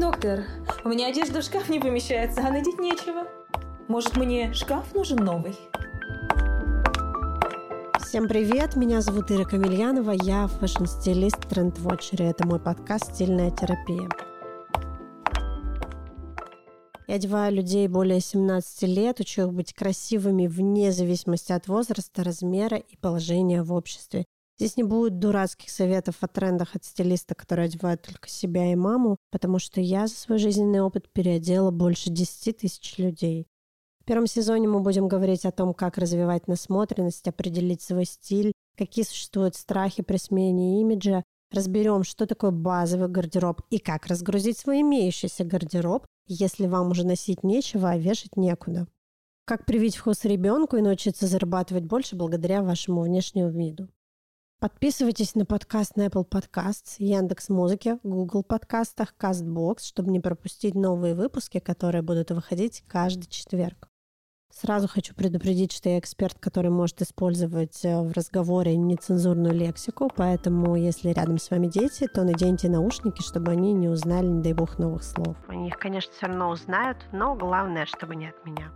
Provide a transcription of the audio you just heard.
Доктор, у меня одежда в шкаф не помещается, а надеть нечего. Может, мне шкаф нужен новый? Всем привет, меня зовут Ира Камильянова, я fashion-стилист trend watcher. Это мой подкаст «Стильная терапия». Я одеваю людей более 17 лет, учу их быть красивыми вне зависимости от возраста, размера и положения в обществе. Здесь не будет дурацких советов о трендах от стилиста, которые одевают только себя и маму, потому что я за свой жизненный опыт переодела больше 10 тысяч людей. В первом сезоне мы будем говорить о том, как развивать насмотренность, определить свой стиль, какие существуют страхи при смене имиджа, разберем, что такое базовый гардероб и как разгрузить свой имеющийся гардероб, если вам уже носить нечего, а вешать некуда. Как привить вкус ребенку и научиться зарабатывать больше благодаря вашему внешнему виду. Подписывайтесь на подкаст на Apple Podcasts, Яндекс Музыки, Google подкастах, CastBox, чтобы не пропустить новые выпуски, которые будут выходить каждый четверг. Сразу хочу предупредить, что я эксперт, который может использовать э, в разговоре нецензурную лексику, поэтому если рядом с вами дети, то наденьте наушники, чтобы они не узнали, не дай бог, новых слов. Они их, конечно, все равно узнают, но главное, чтобы не от меня.